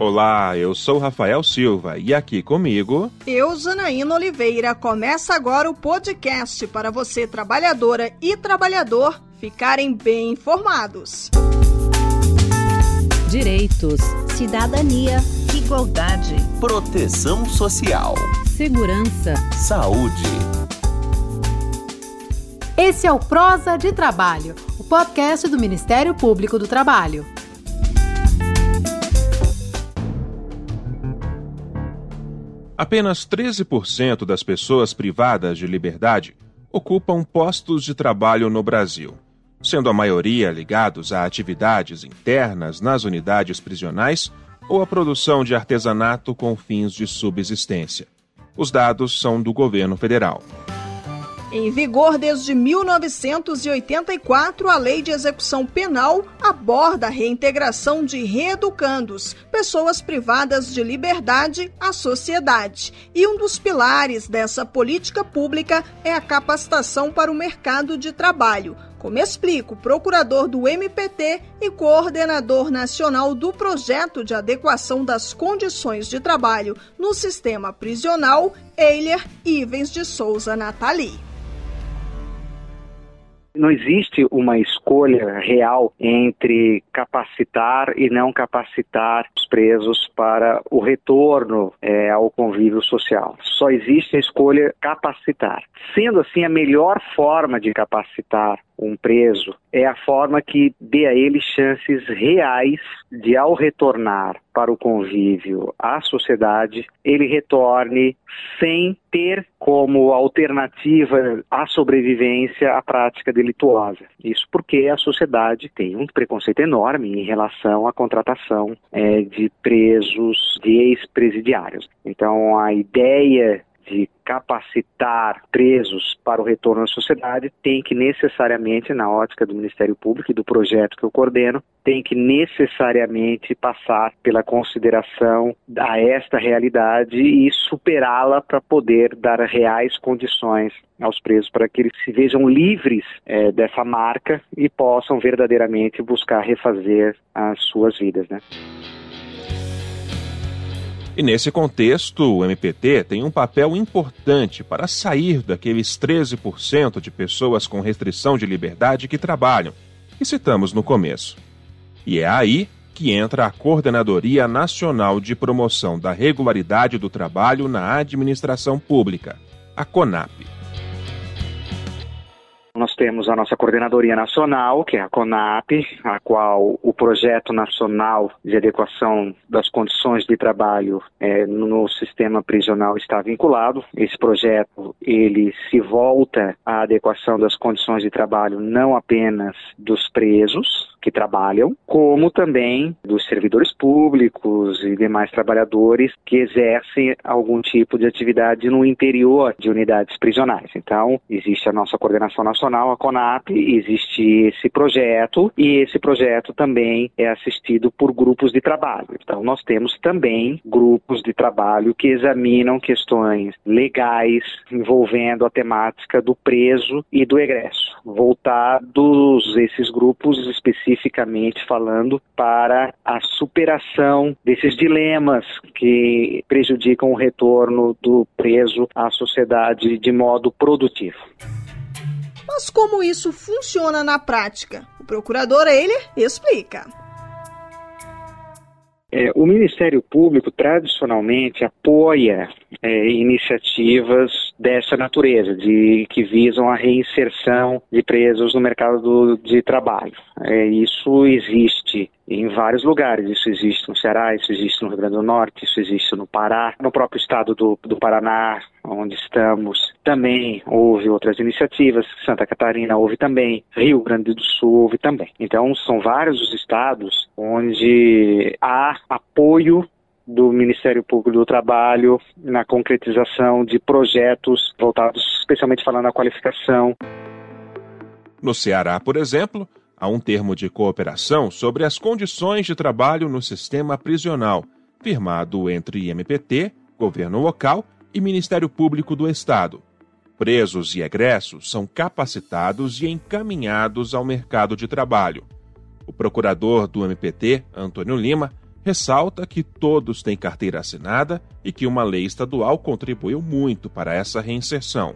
Olá, eu sou Rafael Silva e aqui comigo. Eu, Janaína Oliveira. Começa agora o podcast para você, trabalhadora e trabalhador, ficarem bem informados. Direitos, cidadania, igualdade, proteção social, segurança, saúde. Esse é o Prosa de Trabalho, o podcast do Ministério Público do Trabalho. Apenas 13% das pessoas privadas de liberdade ocupam postos de trabalho no Brasil, sendo a maioria ligados a atividades internas nas unidades prisionais ou a produção de artesanato com fins de subsistência. Os dados são do governo federal. Em vigor desde 1984, a Lei de Execução Penal aborda a reintegração de reeducandos, pessoas privadas de liberdade, à sociedade. E um dos pilares dessa política pública é a capacitação para o mercado de trabalho. Como explica o procurador do MPT e coordenador nacional do projeto de adequação das condições de trabalho no sistema prisional, Eiler Ivens de Souza Natali não existe uma escolha real entre capacitar e não capacitar os presos para o retorno é, ao convívio social. Só existe a escolha capacitar. Sendo assim, a melhor forma de capacitar um preso é a forma que dê a ele chances reais de, ao retornar para o convívio à sociedade, ele retorne sem ter como alternativa à sobrevivência a prática delituosa. Isso porque a sociedade tem um preconceito enorme em relação à contratação é, de presos, de ex-presidiários. Então, a ideia de capacitar presos para o retorno à sociedade tem que necessariamente, na ótica do Ministério Público e do projeto que eu coordeno, tem que necessariamente passar pela consideração a esta realidade e superá-la para poder dar reais condições aos presos para que eles se vejam livres é, dessa marca e possam verdadeiramente buscar refazer as suas vidas, né? E nesse contexto, o MPT tem um papel importante para sair daqueles 13% de pessoas com restrição de liberdade que trabalham, que citamos no começo. E é aí que entra a Coordenadoria Nacional de Promoção da Regularidade do Trabalho na Administração Pública, a CONAP. Nós temos a nossa coordenadoria nacional, que é a CONAP, a qual o projeto nacional de adequação das condições de trabalho é, no sistema prisional está vinculado. Esse projeto ele se volta à adequação das condições de trabalho não apenas dos presos, que trabalham, como também dos servidores públicos e demais trabalhadores que exercem algum tipo de atividade no interior de unidades prisionais. Então, existe a nossa coordenação nacional, a CONAP, existe esse projeto e esse projeto também é assistido por grupos de trabalho. Então, nós temos também grupos de trabalho que examinam questões legais envolvendo a temática do preso e do egresso, voltados esses grupos especificamente falando para a superação desses dilemas que prejudicam o retorno do preso à sociedade de modo produtivo. Mas como isso funciona na prática? O procurador ele explica. É, o Ministério Público tradicionalmente apoia é, iniciativas dessa natureza, de que visam a reinserção de presos no mercado de trabalho. É, isso existe em vários lugares. Isso existe no Ceará, isso existe no Rio Grande do Norte, isso existe no Pará, no próprio estado do, do Paraná, onde estamos. Também houve outras iniciativas. Santa Catarina houve também, Rio Grande do Sul houve também. Então, são vários os estados onde há apoio do Ministério Público do Trabalho na concretização de projetos voltados especialmente falando à qualificação. No Ceará, por exemplo, há um termo de cooperação sobre as condições de trabalho no sistema prisional, firmado entre IMPT, governo local e Ministério Público do Estado. Presos e egressos são capacitados e encaminhados ao mercado de trabalho. O procurador do MPT, Antônio Lima, ressalta que todos têm carteira assinada e que uma lei estadual contribuiu muito para essa reinserção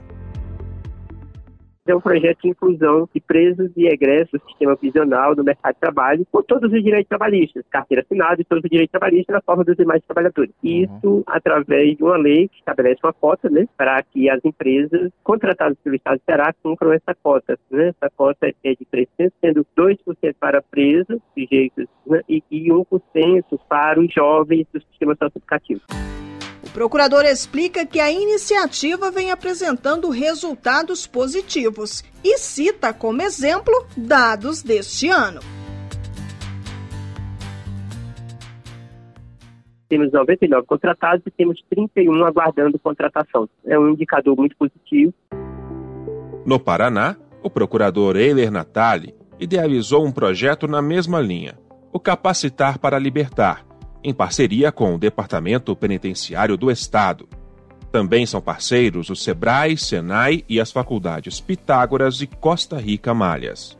é um projeto de inclusão de presos e egressos do sistema prisional do mercado de trabalho com todos os direitos trabalhistas, carteira assinada e todos os direitos trabalhistas na forma dos demais trabalhadores. Uhum. Isso através de uma lei que estabelece uma cota, né, para que as empresas contratadas pelo Estado de Ceará cumpram essa cota. Né? Essa cota é de 300, sendo 2% para presos, sujeitos, né, e, e 1% para os jovens do sistema socioeducativo. O procurador explica que a iniciativa vem apresentando resultados positivos e cita como exemplo dados deste ano. Temos 99 contratados e temos 31 aguardando contratação. É um indicador muito positivo. No Paraná, o procurador Eiler Natali idealizou um projeto na mesma linha, o Capacitar para Libertar, em parceria com o Departamento Penitenciário do Estado. Também são parceiros o SEBRAE, SENAI e as faculdades Pitágoras e Costa Rica Malhas.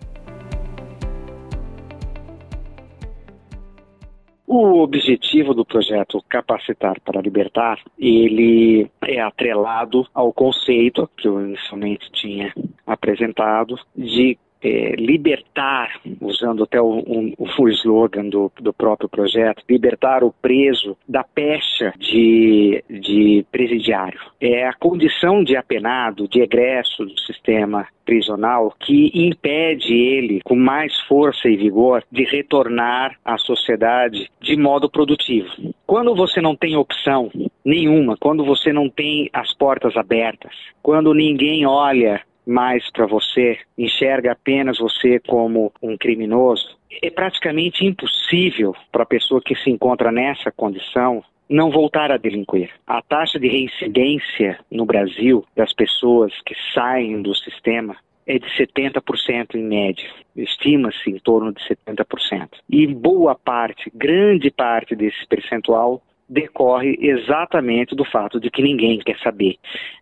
O objetivo do projeto Capacitar para Libertar, ele é atrelado ao conceito que eu inicialmente tinha apresentado de é, libertar, usando até o, um, o slogan do, do próprio projeto, libertar o preso da pecha de, de presidiário. É a condição de apenado, de egresso do sistema prisional que impede ele, com mais força e vigor, de retornar à sociedade de modo produtivo. Quando você não tem opção nenhuma, quando você não tem as portas abertas, quando ninguém olha mais para você, enxerga apenas você como um criminoso, é praticamente impossível para a pessoa que se encontra nessa condição não voltar a delinquir. A taxa de reincidência no Brasil das pessoas que saem do sistema é de 70% em média. Estima-se em torno de 70%. E boa parte, grande parte desse percentual decorre exatamente do fato de que ninguém quer saber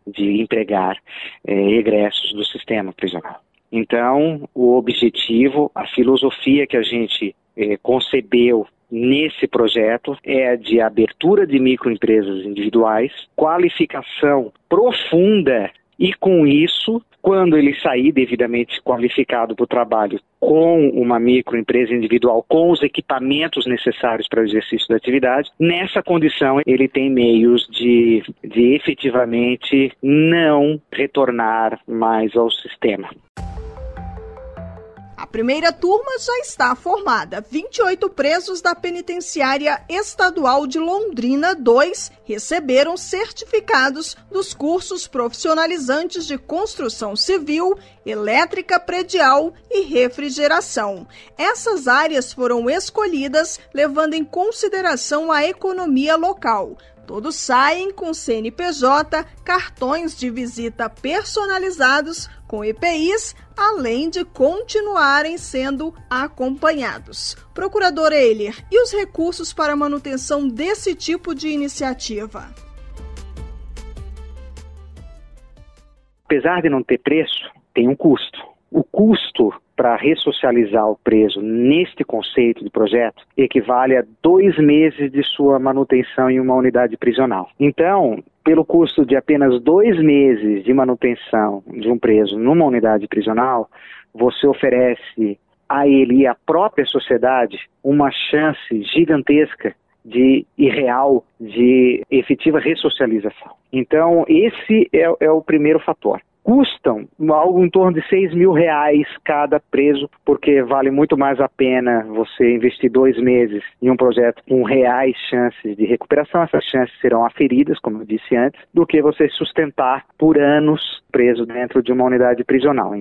de empregar é, egressos do sistema prisional. Então, o objetivo, a filosofia que a gente é, concebeu nesse projeto é de abertura de microempresas individuais, qualificação profunda e com isso, quando ele sair devidamente qualificado para o trabalho com uma microempresa individual, com os equipamentos necessários para o exercício da atividade, nessa condição ele tem meios de, de efetivamente não retornar mais ao sistema. A primeira turma já está formada. 28 presos da Penitenciária Estadual de Londrina 2 receberam certificados dos cursos profissionalizantes de construção civil, elétrica predial e refrigeração. Essas áreas foram escolhidas levando em consideração a economia local. Todos saem com CNPJ, cartões de visita personalizados com EPIs, além de continuarem sendo acompanhados. Procurador Eiler, e os recursos para manutenção desse tipo de iniciativa? Apesar de não ter preço, tem um custo. O custo para ressocializar o preso neste conceito de projeto equivale a dois meses de sua manutenção em uma unidade prisional. Então, pelo custo de apenas dois meses de manutenção de um preso numa unidade prisional, você oferece a ele e à própria sociedade uma chance gigantesca de irreal de efetiva ressocialização. Então, esse é, é o primeiro fator custam algo em torno de 6 mil reais cada preso, porque vale muito mais a pena você investir dois meses em um projeto com reais chances de recuperação, essas chances serão aferidas, como eu disse antes, do que você sustentar por anos preso dentro de uma unidade prisional.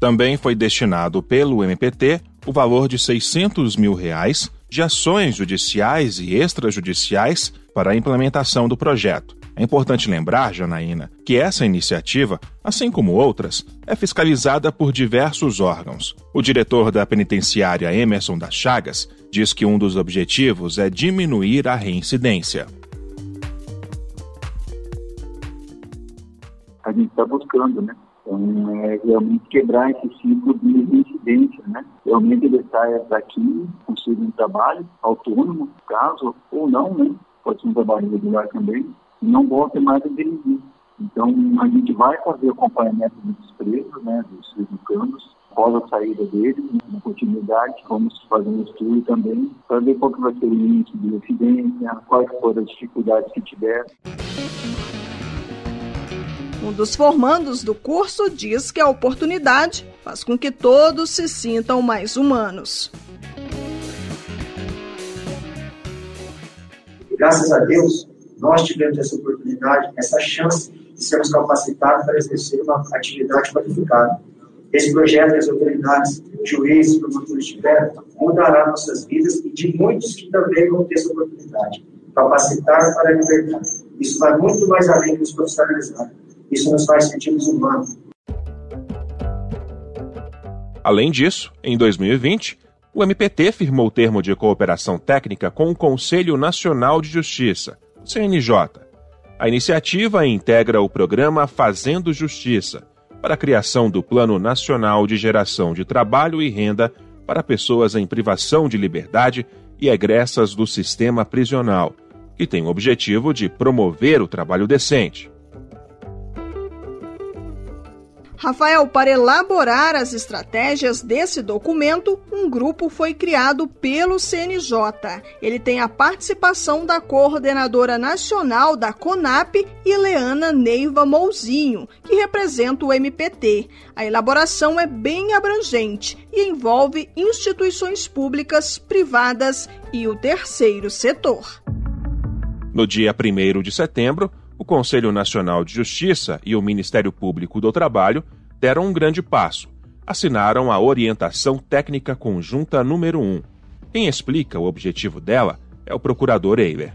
Também foi destinado pelo MPT o valor de 600 mil reais de ações judiciais e extrajudiciais para a implementação do projeto é importante lembrar, Janaína, que essa iniciativa, assim como outras, é fiscalizada por diversos órgãos. O diretor da penitenciária Emerson das Chagas diz que um dos objetivos é diminuir a reincidência. A gente está buscando, né? Então, é realmente quebrar esse ciclo de reincidência, né? Realmente ele saia daqui, consiga um trabalho autônomo, caso, ou não, né? Pode ser um trabalho regular também, não volte mais a dirigir. Então, a gente vai fazer o acompanhamento dos presos, né, dos educandos, após a saída deles, né, na continuidade, vamos fazer um estudo também para ver qual que vai ser o índice de residência, quais foram as dificuldades que tiver. Um dos formandos do curso diz que a oportunidade faz com que todos se sintam mais humanos. Graças a Deus, nós tivemos essa oportunidade, essa chance de sermos capacitados para exercer uma atividade qualificada. Esse projeto, as autoridades, juízes, promotores tiveram, mudará nossas vidas e de muitos que também vão ter essa oportunidade. Capacitar para a liberdade. Isso vai muito mais além dos profissionalizar. Isso nos faz sentirmos humanos. Além disso, em 2020, o MPT firmou o termo de cooperação técnica com o Conselho Nacional de Justiça, CNJ. A iniciativa integra o programa Fazendo Justiça, para a criação do Plano Nacional de Geração de Trabalho e Renda para pessoas em privação de liberdade e egressas do sistema prisional, que tem o objetivo de promover o trabalho decente. Rafael, para elaborar as estratégias desse documento, um grupo foi criado pelo CNJ. Ele tem a participação da coordenadora nacional da CONAP, Ileana Neiva Mouzinho, que representa o MPT. A elaboração é bem abrangente e envolve instituições públicas, privadas e o terceiro setor. No dia 1 de setembro, o Conselho Nacional de Justiça e o Ministério Público do Trabalho deram um grande passo. Assinaram a Orientação Técnica Conjunta número 1. Quem explica o objetivo dela é o procurador Eiler.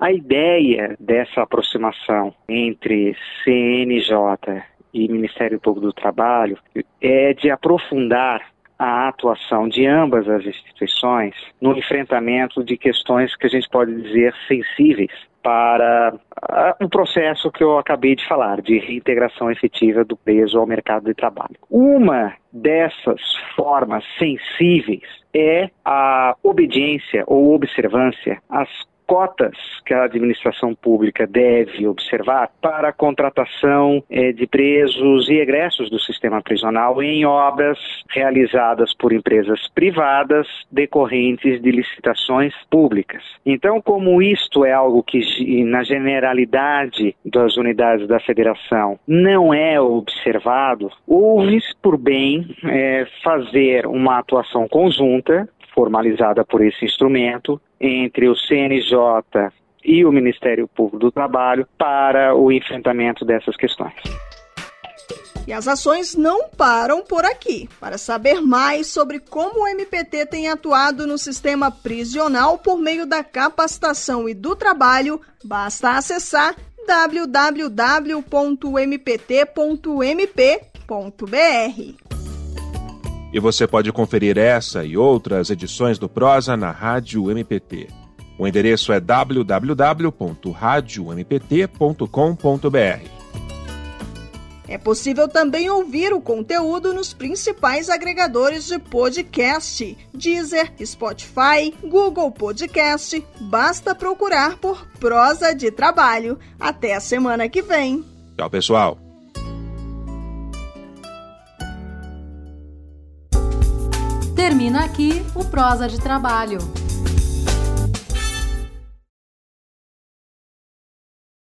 A ideia dessa aproximação entre CNJ e Ministério Público do Trabalho é de aprofundar a atuação de ambas as instituições no enfrentamento de questões que a gente pode dizer sensíveis para o processo que eu acabei de falar, de reintegração efetiva do preso ao mercado de trabalho. Uma dessas formas sensíveis é a obediência ou observância às cotas que a administração pública deve observar para a contratação eh, de presos e egressos do sistema prisional em obras realizadas por empresas privadas decorrentes de licitações públicas. Então, como isto é algo que, na generalidade das unidades da federação, não é observado, houve por bem eh, fazer uma atuação conjunta formalizada por esse instrumento entre o CNJ e o Ministério Público do Trabalho para o enfrentamento dessas questões. E as ações não param por aqui. Para saber mais sobre como o MPT tem atuado no sistema prisional por meio da capacitação e do trabalho, basta acessar www.mpt.mp.br. E você pode conferir essa e outras edições do Prosa na Rádio MPT. O endereço é www.radiompt.com.br. É possível também ouvir o conteúdo nos principais agregadores de podcast: Deezer, Spotify, Google Podcast. Basta procurar por Prosa de Trabalho. Até a semana que vem. Tchau, pessoal. Termina aqui o Prosa de Trabalho.